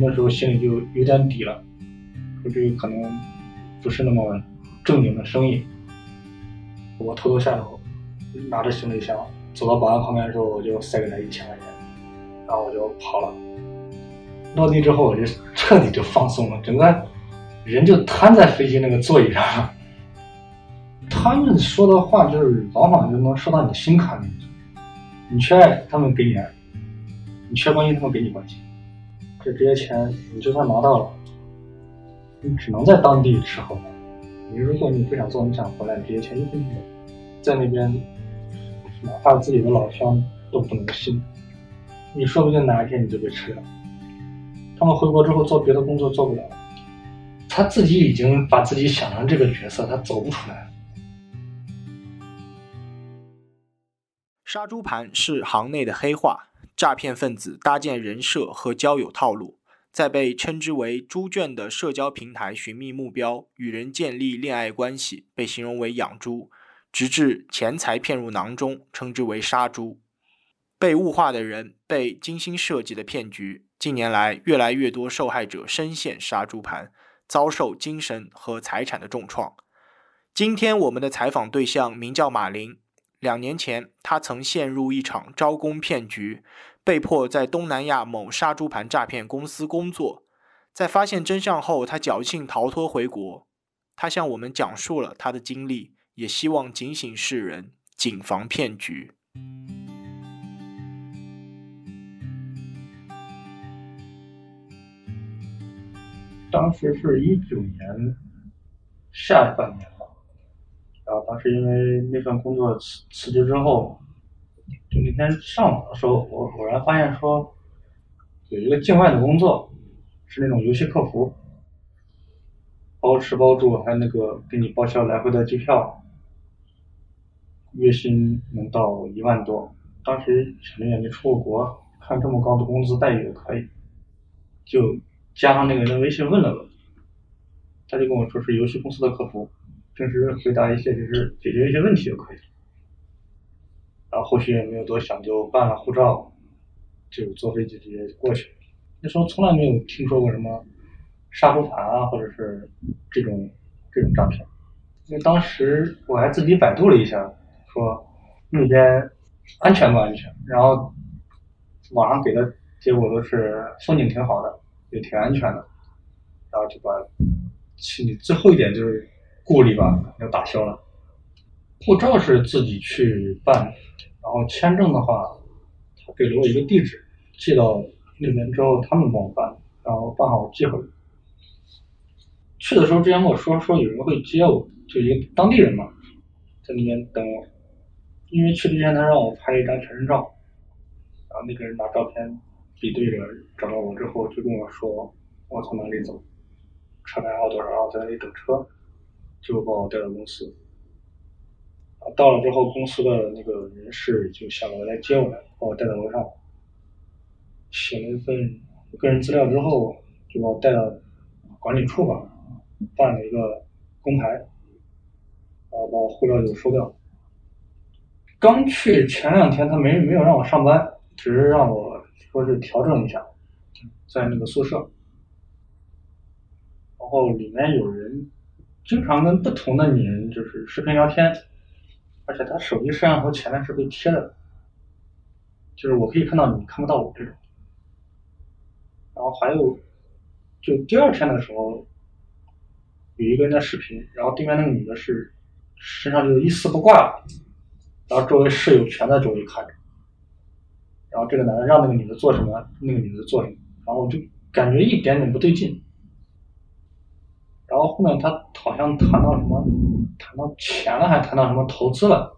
那时候心里就有点底了，说这个可能不是那么正经的生意。我偷偷下楼，拿着行李箱走到保安旁边的时候，我就塞给他一千块钱，然后我就跑了。落地之后，我就彻底就放松了，整个人就瘫在飞机那个座椅上了。他们说的话就是往往就能说到你心坎里。你缺爱，他们给你爱；你缺关心，他们给你关心。这些钱，你就算拿到了，你只能在当地吃喝。你如果你不想做，你想回来，这些钱一分钱在那边，哪怕自己的老乡都不能信。你说不定哪一天你就被吃了。他们回国之后做别的工作做不了，他自己已经把自己想成这个角色，他走不出来。杀猪盘是行内的黑话，诈骗分子搭建人设和交友套路，在被称之为“猪圈”的社交平台寻觅目标，与人建立恋爱关系，被形容为养猪，直至钱财骗入囊中，称之为杀猪。被物化的人，被精心设计的骗局，近年来越来越多受害者深陷杀猪盘，遭受精神和财产的重创。今天我们的采访对象名叫马林。两年前，他曾陷入一场招工骗局，被迫在东南亚某杀猪盘诈骗公司工作。在发现真相后，他侥幸逃脱回国。他向我们讲述了他的经历，也希望警醒世人，谨防骗局。当时是一九年下半年吧。然后当时因为那份工作辞辞职之后，就那天上网的时候，我偶然发现说有一个境外的工作，是那种游戏客服，包吃包住，还有那个给你报销来回的机票，月薪能到一万多。当时想着也没出过国，看这么高的工资待遇也可以，就加上那个人的微信问了问，他就跟我说是游戏公司的客服。平时回答一些就是解决一些问题就可以，然后后续也没有多想，就办了护照，就坐飞机直接过去。那时候从来没有听说过什么杀猪盘啊，或者是这种这种诈骗。因为当时我还自己百度了一下，说那边安全不安全，然后网上给的结果都是风景挺好的，也挺安全的，然后就把心里最后一点就是。顾虑吧，要打消了。护照是自己去办，然后签证的话，他给了我一个地址，寄到那边之后，他们帮我办，然后办好寄回来。去的时候之前跟我说说有人会接我，就一个当地人嘛，在那边等我。因为去之前他让我拍一张全身照，然后那个人拿照片比对着找到我之后，就跟我说我从哪里走，车牌号多少，然后在那里等车。就把我带到公司，到了之后，公司的那个人事就下楼来接我来，把我带到楼上，写了一份个人资料之后，就把我带到管理处吧，办了一个工牌，然后把我护照就收掉。刚去前两天，他没没有让我上班，只是让我说是调整一下，在那个宿舍，然后里面有人。经常跟不同的女人就是视频聊天，而且他手机摄像头前面是被贴的，就是我可以看到你看不到我这种。然后还有，就第二天的时候，有一个人在视频，然后对面那个女的是身上就一丝不挂，然后周围室友全在周围看着，然后这个男的让那个女的做什么，那个女的做什么，然后我就感觉一点点不对劲。然后后面他好像谈到什么，谈到钱了，还谈到什么投资了，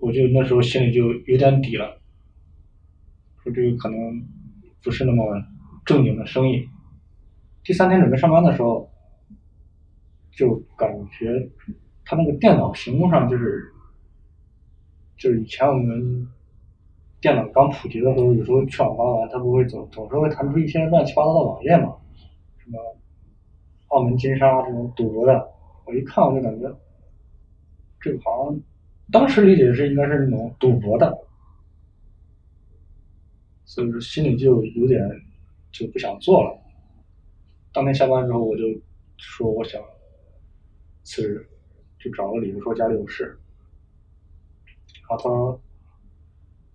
我就那时候心里就有点底了，说这个可能不是那么正经的生意。第三天准备上班的时候，就感觉他那个电脑屏幕上就是，就是以前我们电脑刚普及的时候，有时候去网吧玩，他不会总总是会弹出一些乱七八糟的网页嘛，什么。澳门金沙这种赌博的，我一看我就感觉，这个好像当时理解是应该是那种赌博的，所以说心里就有点就不想做了。当天下班之后，我就说我想辞职，就找个理由说家里有事。然后他说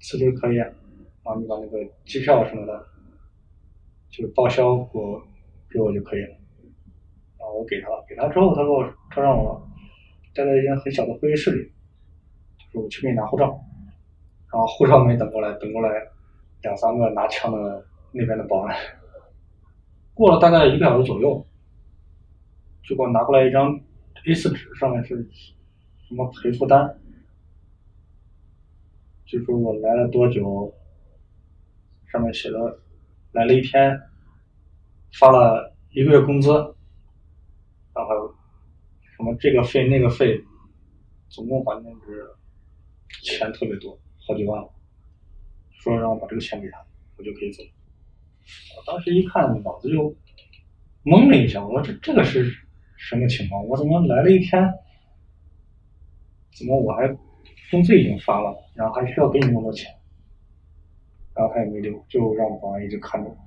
辞职可以，然后你把那个机票什么的，就报销给我给我就可以了。我给他了，给他之后，他说他让我待在一间很小的会议室里，说我去给你拿护照。然后护照没等过来，等过来两三个拿枪的那边的保安。过了大概一个小时左右，就给我拿过来一张 A4 纸，上面是什么赔付单，就说我来了多久，上面写的来了一天，发了一个月工资，然后什么这个费那个费，总共反正是钱特别多，好几万，说让我把这个钱给他，我就可以走。我当时一看，脑子就懵了一下。我说：“这这个是什么情况？我怎么来了一天，怎么我还工资已经发了，然后还需要给你那么多钱？”然后他也没留，就让保安一直看着我。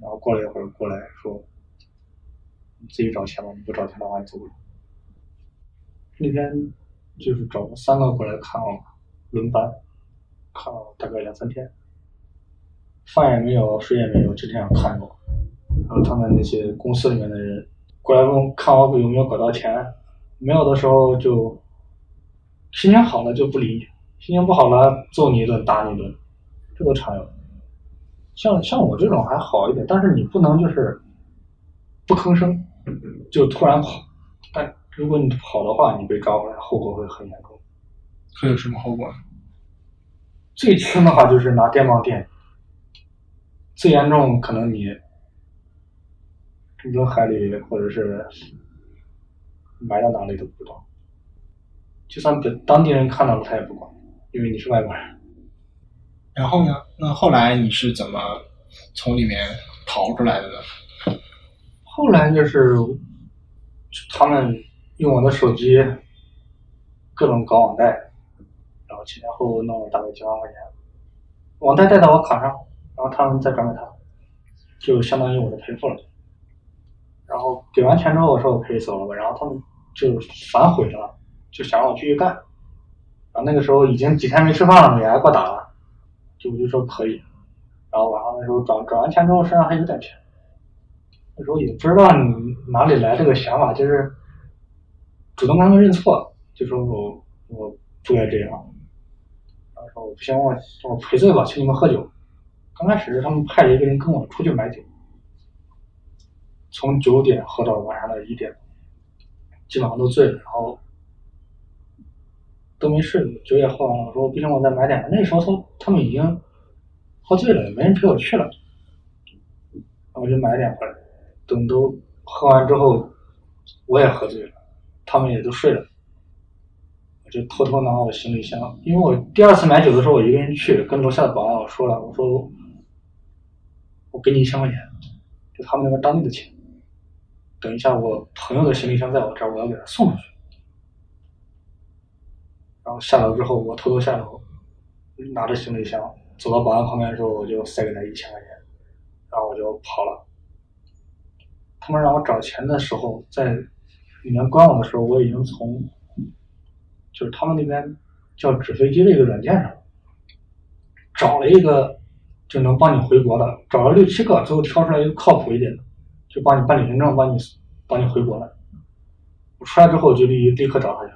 然后过了一会儿，过来说：“自己找钱吧，你不找钱的话，你走了。”那天就是找了三个过来看我，轮班看了大概两三天。饭也没有，水也没有，就这样看着我。然后他们那些公司里面的人过来问看我有没有搞到钱，没有的时候就心情好了就不理你，心情不好了揍你一顿打你一顿，这都常有。像像我这种还好一点，但是你不能就是不吭声就突然跑，但如果你跑的话，你被抓回来，后果会很严重。会有什么后果？最轻的话就是拿电棒电。最严重可能你扔海里，或者是埋到哪里都不知道。就算本当地人看到了，他也不管，因为你是外国人。然后呢？那后来你是怎么从里面逃出来的呢？后来就是他们用我的手机各种搞网贷，然后前前后后弄了大概几万块钱，网贷贷到我卡上。然后他们再转给他，就相当于我的赔付了。然后给完钱之后，我说我可以走了吧。然后他们就反悔了，就想让我继续干。然后那个时候已经几天没吃饭了，也挨过打了，就我就说可以。然后晚上那时候转转完钱之后，身上还有点钱。那时候也不知道你哪里来这个想法，就是主动跟他们认错，就说我我不该这样。然后说不行，我我赔罪吧，请你们喝酒。刚开始他们派一个人跟我出去买酒，从九点喝到晚上的一点，基本上都醉了，然后都没睡，酒也喝完了。我说不行，我再买点。那时候他他们已经喝醉了，没人陪我去了，然后我就买点回来。等都喝完之后，我也喝醉了，他们也都睡了，我就偷偷拿我行李箱，因为我第二次买酒的时候我一个人去，跟楼下的保安我说了，我说。我给你一千块钱，就他们那边当地的钱。等一下，我朋友的行李箱在我这儿，我要给他送出去。然后下楼之后，我偷偷下楼，拿着行李箱走到保安旁边的时候，我就塞给他一千块钱，然后我就跑了。他们让我找钱的时候，在里面官网的时候，我已经从就是他们那边叫纸飞机的一个软件上找了一个。就能帮你回国的，找了六七个，最后挑出来一个靠谱一点的，就帮你办旅行证，帮你帮你回国了。我出来之后就立立刻找他去，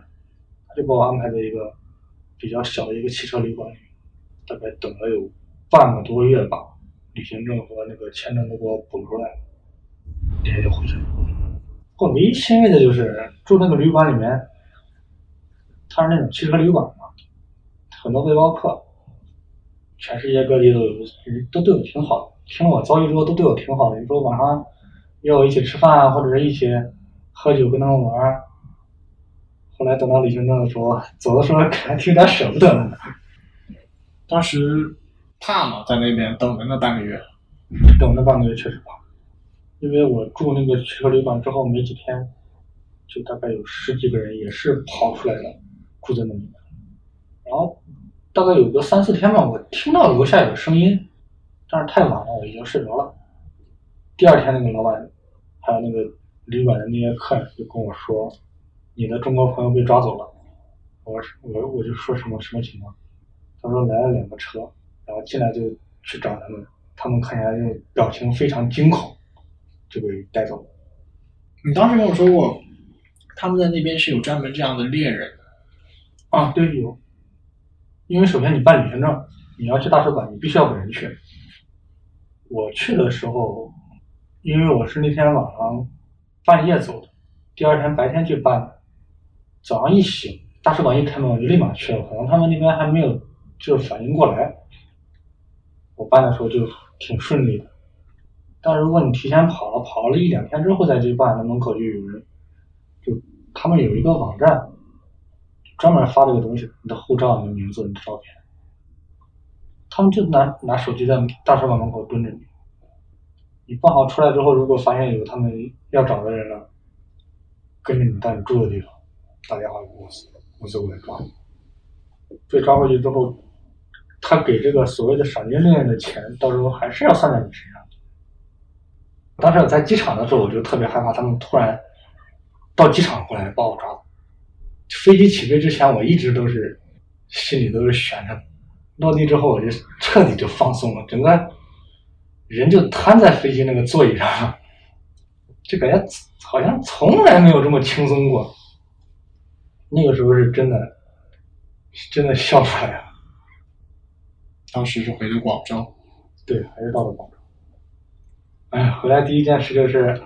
他就把我安排在一个比较小的一个汽车旅馆里，大概等了有半个多月吧，旅行证和那个签证都给我补出来了，天就回去了。我唯一欣慰的就是住那个旅馆里面，它是那种汽车旅馆嘛，很多背包客。全世界各地都有，都对我挺好的。听了我遭遇之后，都对我挺好的。有时候晚上约我一起吃饭啊，或者是一起喝酒跟他们玩儿。后来等到旅行证的时候，走的时候还挺点舍不得的。当时怕嘛？在那边等了那半个月。等那半个月确实怕，因为我住那个汽车旅馆之后没几天，就大概有十几个人也是跑出来的，住在那里面，然后。大概有个三四天吧，我听到楼下有声音，但是太晚了，我已经睡着了。第二天那个老板还有那个旅馆的那些客人就跟我说，你的中国朋友被抓走了。我我我就说什么什么情况？他说来了两个车，然后进来就去找他们，他们看起来就表情非常惊恐，就被带走了。你当时跟我说过，他们在那边是有专门这样的猎人的。啊，对，有。因为首先你办旅行证，你要去大使馆，你必须要本人去。我去的时候，因为我是那天晚上半夜走的，第二天白天去办的。早上一醒，大使馆一开门，我就立马去了。可能他们那边还没有就反应过来。我办的时候就挺顺利的。但如果你提前跑了，跑了一两天之后再去办，那门口就有人，就他们有一个网站，专门发这个东西，你的护照、你的名字、你的照片。他们就拿拿手机在大使馆门口蹲着你，你办好出来之后，如果发现有他们要找的人了，跟着你到你住的地方，打电话给公司，公司过来抓你。被抓回去之后，他给这个所谓的赏金猎人的钱，到时候还是要算在你身上。当时我在机场的时候，我就特别害怕他们突然到机场过来把我抓走。飞机起飞之前，我一直都是心里都是悬着的。落地之后，我就彻底就放松了，整个人就瘫在飞机那个座椅上，就感觉好像从来没有这么轻松过。那个时候是真的，真的笑出来了。当时是回的广州，对，还是到了广州。哎，回来第一件事就是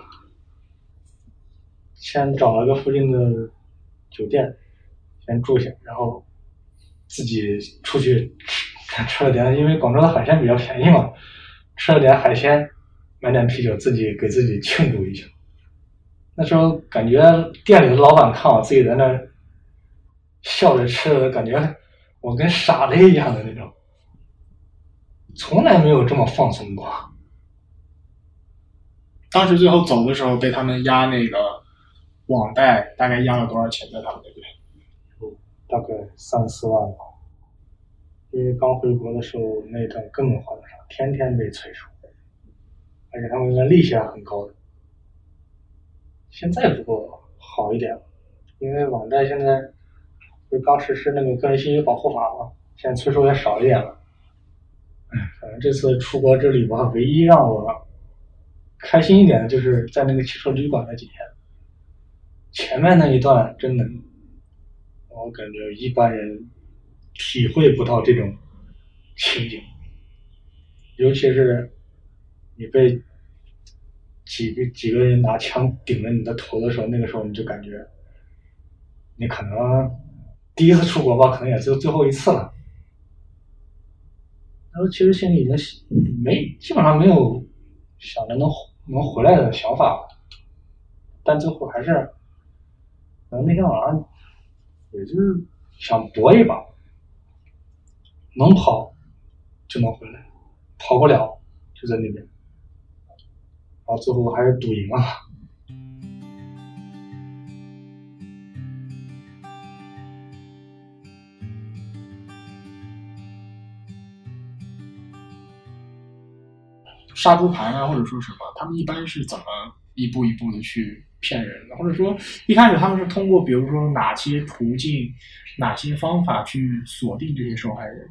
先找了个附近的酒店，先住下，然后自己出去吃吃了点，因为广州的海鲜比较便宜嘛，吃了点海鲜，买点啤酒，自己给自己庆祝一下。那时候感觉店里的老板看我自己在那笑着吃，感觉我跟傻子一样的那种，从来没有这么放松过。当时最后走的时候被他们压那个网贷，大概压了多少钱在他们那边？大概三四万吧。因为刚回国的时候那段根本还不上，天天被催收，而且他们的利息还很高的。现在不过好一点了，因为网贷现在不是刚实施那个个人信息保护法嘛，现在催收也少一点了。哎，反正这次出国之旅吧，唯一让我开心一点的就是在那个汽车旅馆那几天，前面那一段真的，我感觉一般人体会不到这种情景，尤其是你被几个几个人拿枪顶着你的头的时候，那个时候你就感觉，你可能第一次出国吧，可能也就最后一次了。然后其实心里已经没基本上没有想着能能回来的想法，但最后还是，可能那天晚上也就是想搏一把，能跑就能回来，跑不了就在那边，然后最后还是赌赢了。杀猪盘啊，或者说什么，他们一般是怎么一步一步的去骗人的？或者说一开始他们是通过比如说哪些途径、哪些方法去锁定这些受害人？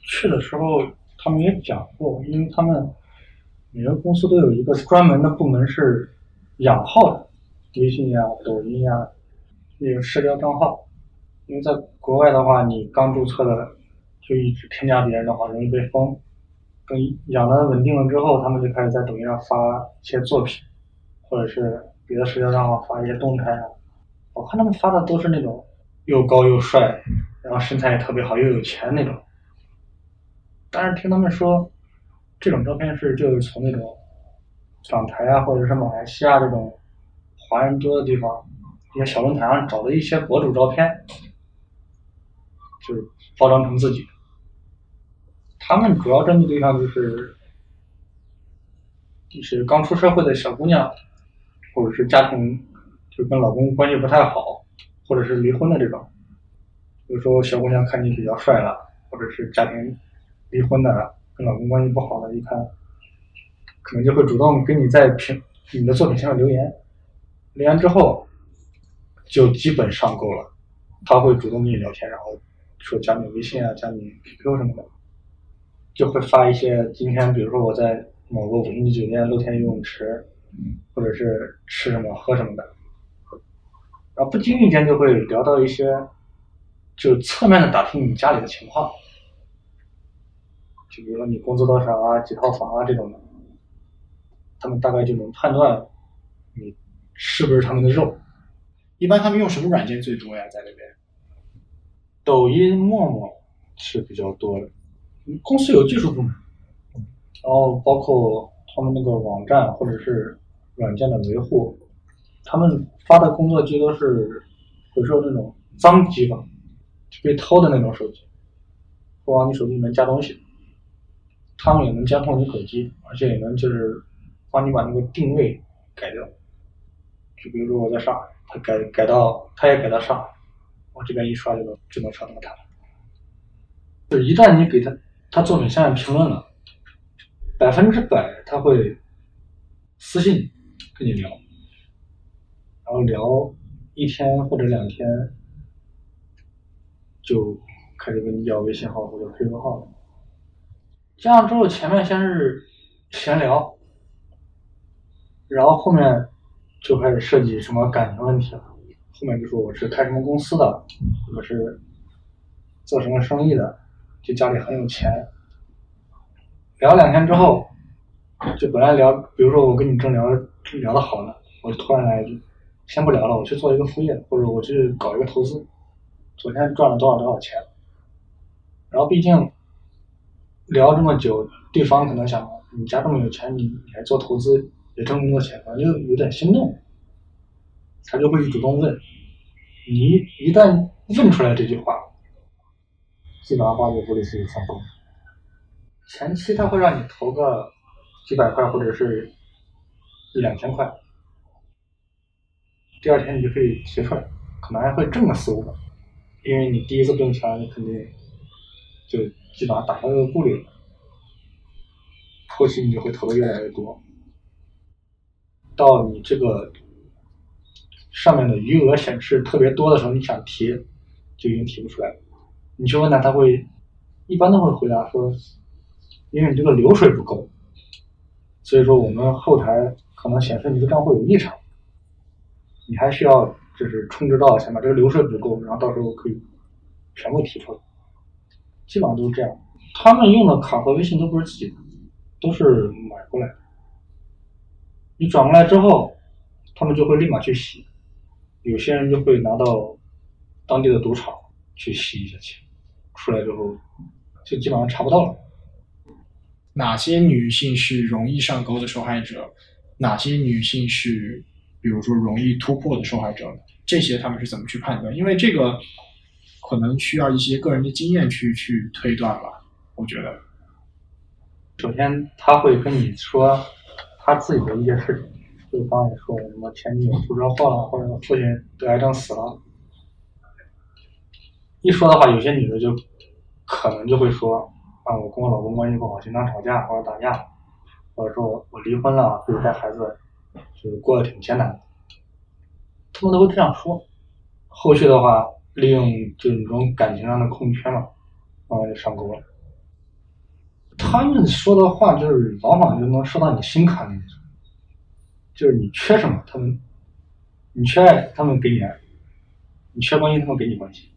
去的时候他们也讲过，因为他们每个公司都有一个专门的部门是养号的，微信呀、抖音呀那个社交账号。因为在国外的话，你刚注册的就一直添加别人的话，容易被封。等养的稳定了之后，他们就开始在抖音上发一些作品，或者是别的社交账号发一些动态啊。我看他们发的都是那种又高又帅，然后身材也特别好，又有钱那种。但是听他们说，这种照片是就是从那种港台啊，或者是马来西亚这种华人多的地方一些小论坛上找的一些博主照片，就是包装成自己。他们主要针对对象就是，就是刚出社会的小姑娘，或者是家庭就跟老公关系不太好，或者是离婚的这种。比如说小姑娘看你比较帅了，或者是家庭离婚的，跟老公关系不好的，一看，可能就会主动跟你在评你的作品下面留言，留言之后就基本上够了，他会主动跟你聊天，然后说加你微信啊，加你 QQ 什么的，就会发一些今天，比如说我在某个五星级酒店露天游泳池，或者是吃什么喝什么的，然后不经意间就会聊到一些，就侧面的打听你家里的情况，就比如说你工资多少啊，几套房啊这种的。他们大概就能判断你是不是他们的肉。一般他们用什么软件最多呀？在那边，抖音、陌陌是比较多的。公司有技术部门，然后包括他们那个网站或者是软件的维护，他们发的工作机都是，回收那种脏机吧，就被偷的那种手机，会往你手机里面加东西。他们也能监控你手机，而且也能就是。帮你把那个定位改掉，就比如说我在上海，他改改到，他也改到上海，我这边一刷就能就能刷到他。就一旦你给他他作品下面评论了，百分之百他会私信跟你聊，然后聊一天或者两天，就开始跟你要微信号或者 QQ 号了。加上之后，前面先是闲聊。然后后面就开始涉及什么感情问题了，后面就说我是开什么公司的，我是做什么生意的，就家里很有钱。聊两天之后，就本来聊，比如说我跟你正聊聊的好呢，我突然来一句，先不聊了，我去做一个副业，或者我去搞一个投资，昨天赚了多少多少钱。然后毕竟聊这么久，对方可能想，你家这么有钱，你你还做投资？也挣那么多钱，反正就有点心动，他就会主动问。你一旦问出来这句话，基本上八九不离十就成功。前期他会让你投个几百块或者是一两千块，第二天你就可以提出来，可能还会挣个四五百，因为你第一次挣钱，你肯定就基本上打消这个顾虑了，后期你就会投的越来越多。到你这个上面的余额显示特别多的时候，你想提就已经提不出来了。你去问他，他会一般都会回答说，因为你这个流水不够，所以说我们后台可能显示你的账户有异常，你还需要就是充值多少钱吧？这个流水不够，然后到时候可以全部提出来。基本上都是这样。他们用的卡和微信都不是自己的，都是买过来的。你转过来之后，他们就会立马去洗，有些人就会拿到当地的赌场去吸一下钱，出来之后就基本上查不到了。哪些女性是容易上钩的受害者？哪些女性是比如说容易突破的受害者？这些他们是怎么去判断？因为这个可能需要一些个人的经验去去推断吧。我觉得，首先他会跟你说。他自己的一些事情，就刚才说的什么前女友出车祸了，或者父亲得癌症死了，一说的话，有些女的就可能就会说啊，我跟我老公关系不好，经常吵架或者打架，或者说我我离婚了，自己带孩子，就是过得挺艰难的，他们都会这样说。后续的话，利用这种感情上的空缺嘛，慢慢就上钩了。他们说的话就是往往就能说到你心坎里，就是你缺什么，他们你缺爱，他们给你爱；你缺关心，他们给你关心，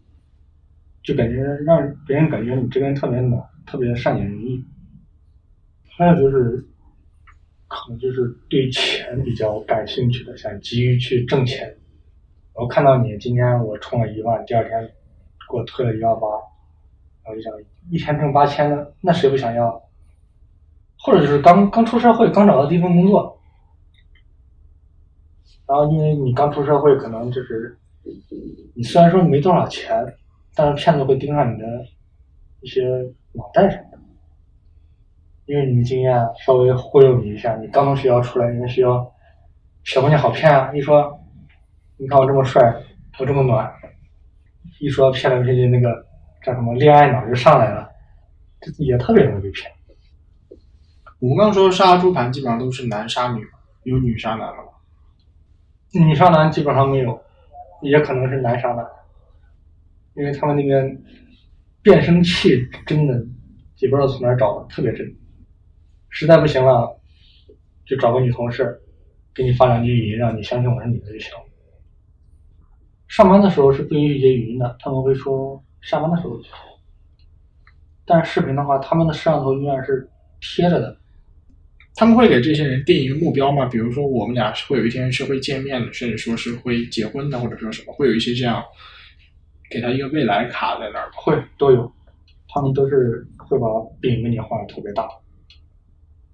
就感觉让别人感觉你这个人特别暖，特别善解人意。还有就是，可能就是对钱比较感兴趣的，想急于去挣钱。我看到你今天我充了一万，第二天给我退了一万八。我就想，一天挣八千的，那谁不想要？或者就是刚刚出社会，刚找到第一份工作，然后因为你刚出社会，可能就是你虽然说没多少钱，但是骗子会盯上你的一些网站什么的，因为你的经验稍微忽悠你一下，你刚从学校出来，人家学校小姑娘好骗啊！一说，你看我这么帅，我这么暖，一说骗来骗去那个。叫什么恋爱脑就上来了，也特别容易被骗。我们刚说杀猪盘基本上都是男杀女，有女杀男吗？女杀男基本上没有，也可能是男杀男，因为他们那边变声器真的也不知道从哪儿找的，特别真。实在不行了，就找个女同事给你发两句语音，让你相信我是女的就行。上班的时候是不允许接语音的，他们会说下班的时候。但是视频的话，他们的摄像头永远是贴着的。他们会给这些人定一个目标吗？比如说，我们俩会有一天是会见面的，甚至说是会结婚的，或者说什么，会有一些这样给他一个未来卡在那儿吗？会都有，他们都是会把饼给你画的特别大。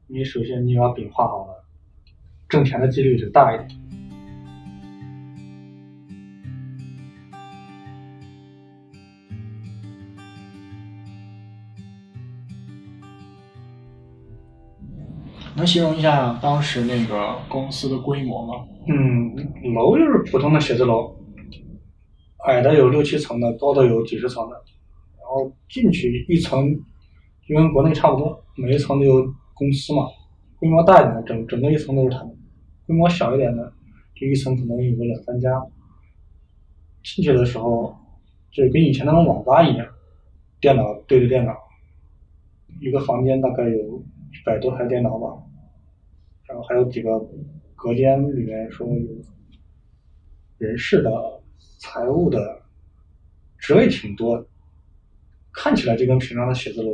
你首先你把饼画好了，挣钱的几率就大一点。能形容一下当时那个公司的规模吗？嗯，楼就是普通的写字楼，矮的有六七层的，高的有几十层的。然后进去一层就跟国内差不多，每一层都有公司嘛。规模大一点的，整整个一层都是他们；规模小一点的，就一层可能有个两三家。进去的时候就跟以前那种网吧一样，电脑对着电脑，一个房间大概有一百多台电脑吧，然后还有几个隔间，里面说有人事的、财务的，职位挺多的，看起来就跟平常的写字楼、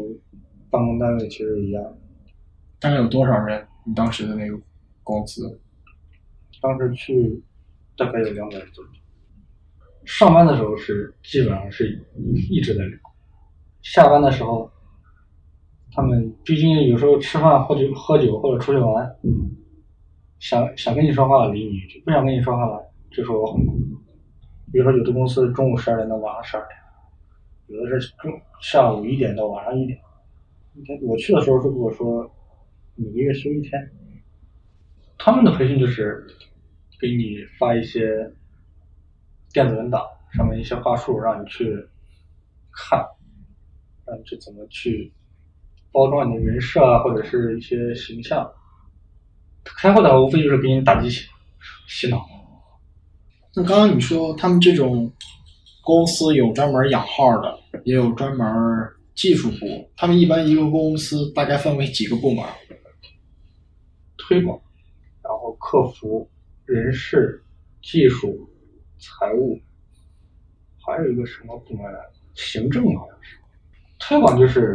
办公单位其实一样。大概有多少人？你当时的那个公司？当时去大概有两百人左右。上班的时候是基本上是一直在聊，下班的时候，他们毕竟有时候吃饭或者喝酒或者出去玩，想想跟你说话理你一句，不想跟你说话了就说我很忙。比如说有的公司中午十二点到晚上十二点，有的是中下午一点到晚上一点。我去的时候是跟我说。每个月休一天，他们的培训就是给你发一些电子文档，上面一些话术，让你去看，让你去怎么去包装你的人设啊，或者是一些形象。开会的话，无非就是给你打鸡血、洗脑。那刚刚你说他们这种公司有专门养号的，也有专门技术部，他们一般一个公司大概分为几个部门？推广，然后客服、人事、技术、财务，还有一个什么部门来行政好像是。推广就是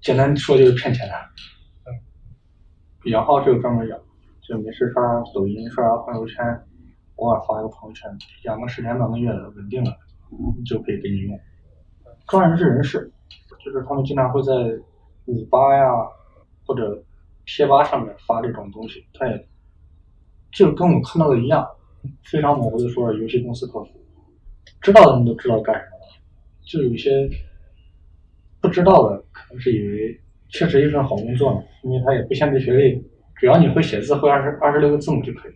简单说就是骗钱的。嗯，养号是有专门养，就没事刷刷抖音、刷刷朋友圈，偶尔发一个朋友圈，养个十天半个月的稳定了，就可以给你用。专人是人事，就是他们经常会在五八呀或者。贴吧上面发这种东西，他也就跟我看到的一样，非常模糊的说游戏公司客服，知道的人都知道干什么了，就有些不知道的可能是以为确实一份好工作呢，因为他也不限制学历，只要你会写字，会二十二十六个字母就可以，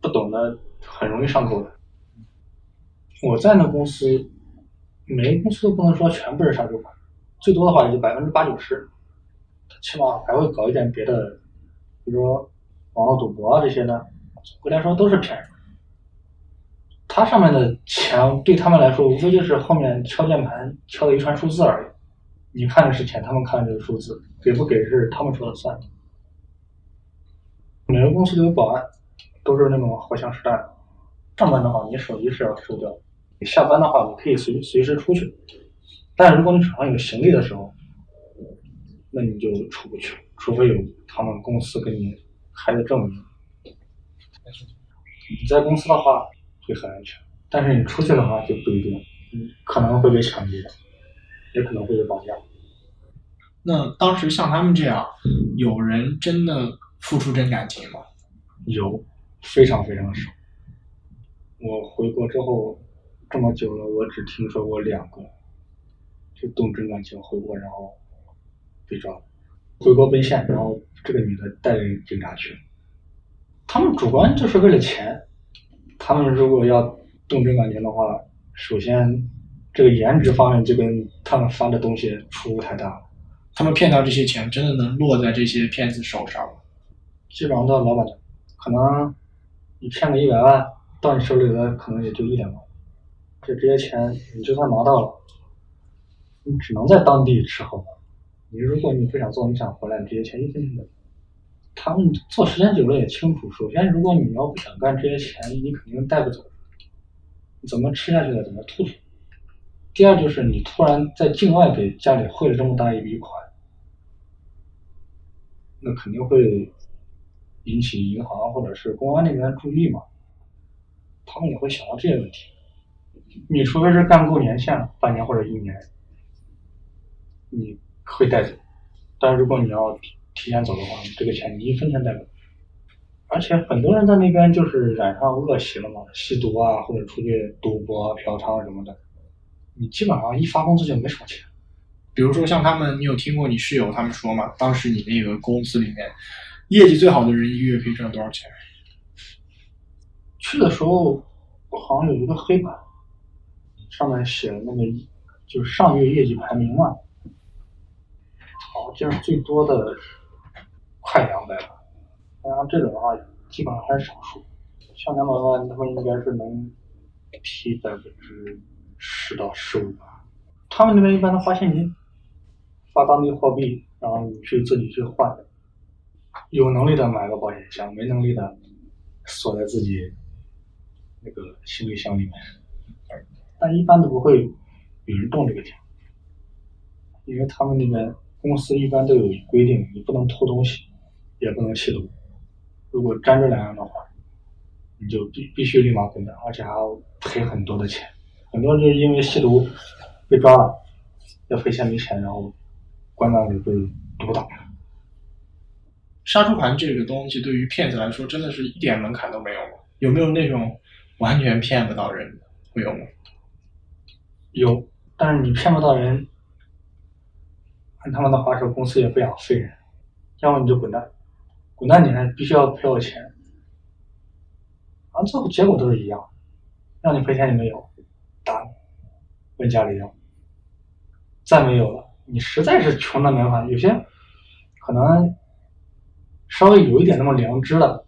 不懂的很容易上钩的。我在那公司，每个公司都不能说全部是杀猪盘，最多的话也就百分之八九十。起码还会搞一点别的，比如说网络赌博啊这些的，总归来说都是骗人。它上面的钱对他们来说，无非就是后面敲键盘敲的一串数字而已。你看的是钱，他们看的是数字，给不给是他们说了算。每个公司都有保安，都是那种荷枪实弹。上班的话，你手机是要收掉；你下班的话，你可以随随时出去。但如果你手上有行李的时候，那你就出不去，除非有他们公司给你开的证明。你在公司的话会很安全，但是你出去的话就不一定，可能会被抢劫，也可能会被绑架。那当时像他们这样，有人真的付出真感情吗？有，非常非常少。我回国之后这么久了，我只听说过两个，就动真感情回国，然后。被抓，回国奔现，然后这个女的带着警察去。他们主观就是为了钱。他们如果要动真感情的话，首先这个颜值方面就跟他们发的东西出入太大了。他们骗到这些钱，真的能落在这些骗子手上吗？基本上都是老板的，可能你骗个一百万，到你手里的可能也就一两万，这这些钱你就算拿到了，你只能在当地吃喝。你如果你不想做，你想回来，这些钱一分钱没。他们做时间久了也清楚，首先如果你要不想干这些钱，你肯定带不走，怎么吃下去的，怎么吐出。第二就是你突然在境外给家里汇了这么大一笔款，那肯定会引起银行或者是公安那边注意嘛，他们也会想到这些问题。你除非是干够年限了，半年或者一年，你会带走，但是如果你要。提前走的话，这个钱你一分钱带不走。而且很多人在那边就是染上恶习了嘛，吸毒啊，或者出去赌博、嫖娼什么的，你基本上一发工资就没什么钱。比如说像他们，你有听过你室友他们说吗？当时你那个公司里面，业绩最好的人一个月可以赚多少钱？去的时候好像有一个黑板，上面写那个就是上月业绩排名嘛，好像最多的。快两百万，像这种的话，基本上还是少数。像两百万，他们应该是能提百分之十到十五吧。他们那边一般都发现金，发当地货币，然后你去自己去换。有能力的买个保险箱，没能力的锁在自己那个行李箱里面。但一般都不会有人动这个钱，因为他们那边公司一般都有规定，你不能偷东西。也不能吸毒，如果沾这两样的话，你就必必须立马滚蛋，而且还要赔很多的钱。很多就是因为吸毒被抓了，要赔钱没钱，然后关那里被毒打。杀猪盘这个东西对于骗子来说，真的是一点门槛都没有吗？有没有那种完全骗不到人的？会有吗？有，但是你骗不到人，按他们的话说，公司也不养废人，要么你就滚蛋。滚蛋！你还必须要赔我钱，啊，最后结果都是一样，让你赔钱也没有，打，问家里要，再没有了，你实在是穷的没法。有些可能稍微有一点那么良知的，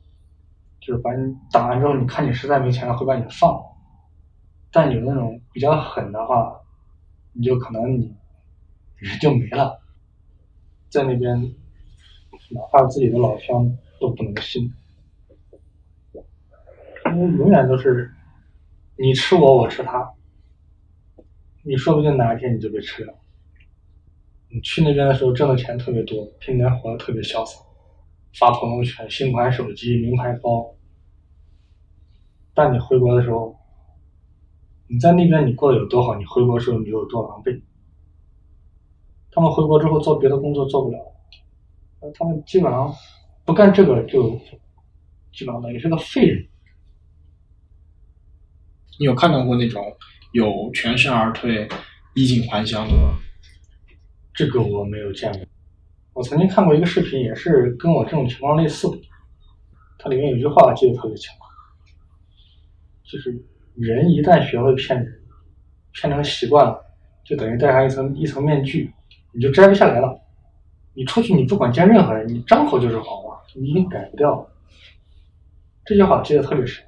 就是把你打完之后，你看你实在没钱了，会把你放。但有那种比较狠的话，你就可能你人就没了，在那边。哪怕自己的老乡都不能信，因为永远都是你吃我，我吃他，你说不定哪一天你就被吃了。你去那边的时候挣的钱特别多，天天活得特别潇洒，发朋友圈新款手机、名牌包，但你回国的时候，你在那边你过得有多好，你回国的时候你就有多狼狈。他们回国之后做别的工作做不了。他们基本上不干这个，就基本上等于是个废人。你有看到过那种有全身而退、衣锦还乡的吗？这个我没有见过。我曾经看过一个视频，也是跟我这种情况类似的。它里面有句话记得特别清楚，就是人一旦学会骗人，骗成习惯了，就等于戴上一层一层面具，你就摘不下来了。你出去，你不管见任何人，你张口就是谎话，你已经改不掉了。这句话记得特别深。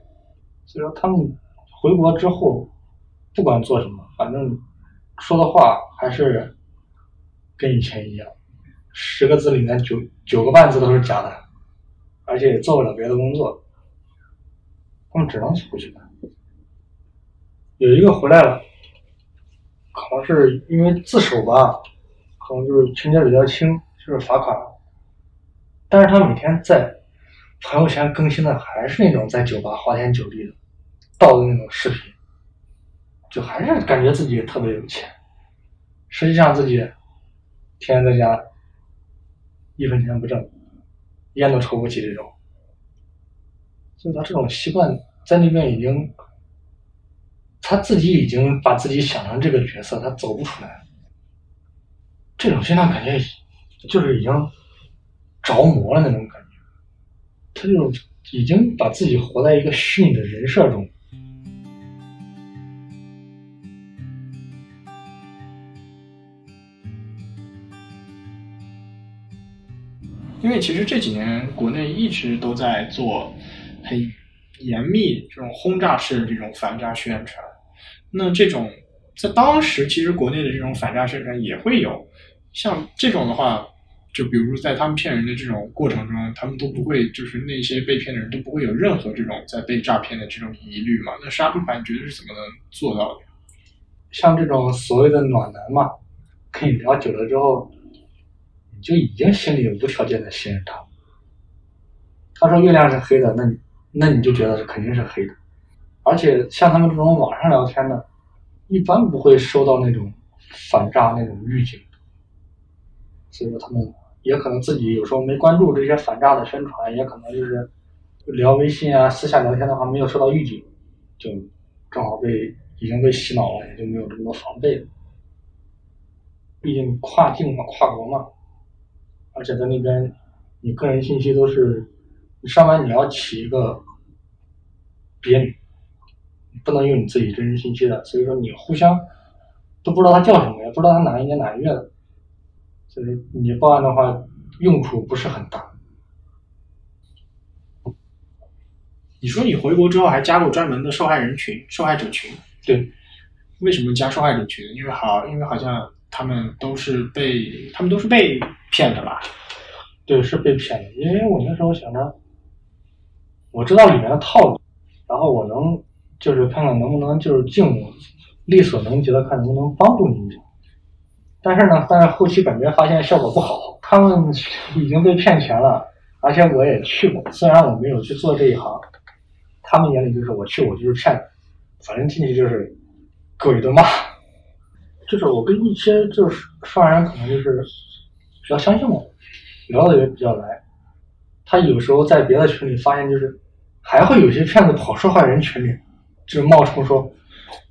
所以说，他们回国之后，不管做什么，反正说的话还是跟以前一样，十个字里面九九个半字都是假的，而且也做不了别的工作，他们只能出去干。有一个回来了，可能是因为自首吧，可能就是情节比较轻。就是罚款，但是他每天在朋友圈更新的还是那种在酒吧花天酒地的盗的那种视频，就还是感觉自己特别有钱，实际上自己天天在家一分钱不挣，烟都抽不起这种，所以他这种习惯在那边已经，他自己已经把自己想成这个角色，他走不出来，这种现在感觉。就是已经着魔了那种感觉，他就已经把自己活在一个虚拟的人设中。因为其实这几年国内一直都在做很严密、这种轰炸式的这种反诈宣传。那这种在当时，其实国内的这种反诈宣传也会有，像这种的话，就比如在他们骗人的这种过程中，他们都不会，就是那些被骗的人都不会有任何这种在被诈骗的这种疑虑嘛？那杀猪盘你觉得是怎么能做到的？像这种所谓的暖男嘛，跟你聊久了之后，就已经心里无条件的信任他。他说月亮是黑的，那你那你就觉得是肯定是黑的。而且像他们这种网上聊天的，一般不会收到那种反诈那种预警，所以说他们也可能自己有时候没关注这些反诈的宣传，也可能就是聊微信啊、私下聊天的话没有收到预警，就正好被已经被洗脑了，也就没有这么多防备了。毕竟跨境嘛、跨国嘛，而且在那边你个人信息都是你上班你要起一个别名。不能用你自己真实信息的，所以说你互相都不知道他叫什么，也不知道他哪一年哪一月的，所以你报案的话用处不是很大。你说你回国之后还加入专门的受害人群、受害者群？对，为什么加受害者群？因为好，因为好像他们都是被他们都是被骗的吧？对，是被骗的。因为我那时候想着，我知道里面的套路，然后我能。就是看看能不能就是尽力所能及的看能不能帮助你一下，但是呢，但是后期感觉发现效果不好，他们已经被骗钱了，而且我也去过，虽然我没有去做这一行，他们眼里就是我去我就是骗子，反正进去就是给我一顿骂，就是我跟一些就是受害人可能就是比较相信我，聊的也比较来，他有时候在别的群里发现就是还会有些骗子跑受害人群里。就冒充说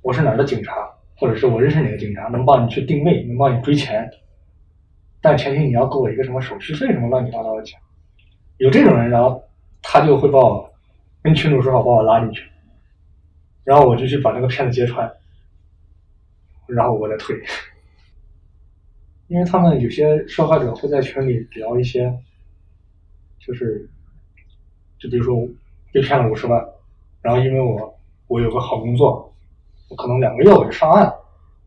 我是哪儿的警察，或者是我认识哪个警察，能帮你去定位，能帮你追钱，但前提你要给我一个什么手续费什么乱七八糟的钱。有这种人，然后他就会把我跟群主说好，把我拉进去，然后我就去把那个骗子揭穿，然后我再退。因为他们有些受害者会在群里聊一些，就是就比如说被骗了五十万，然后因为我。我有个好工作，我可能两个月我就上岸了，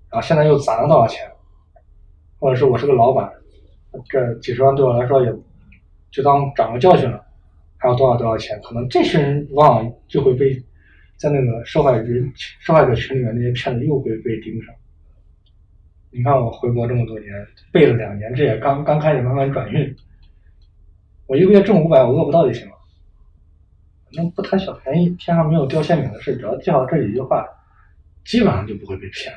然后现在又攒了多少钱，或者是我是个老板，这几十万对我来说也就当长个教训了，还有多少多少钱，可能这些人往往就会被在那个受害人受害者群里面那些骗子又会被盯上。你看我回国这么多年，背了两年，这也刚刚开始慢慢转运，我一个月挣五百，我饿不到就行了。那不贪小便宜，天上没有掉馅饼的事，只要记好这几句话，基本上就不会被骗。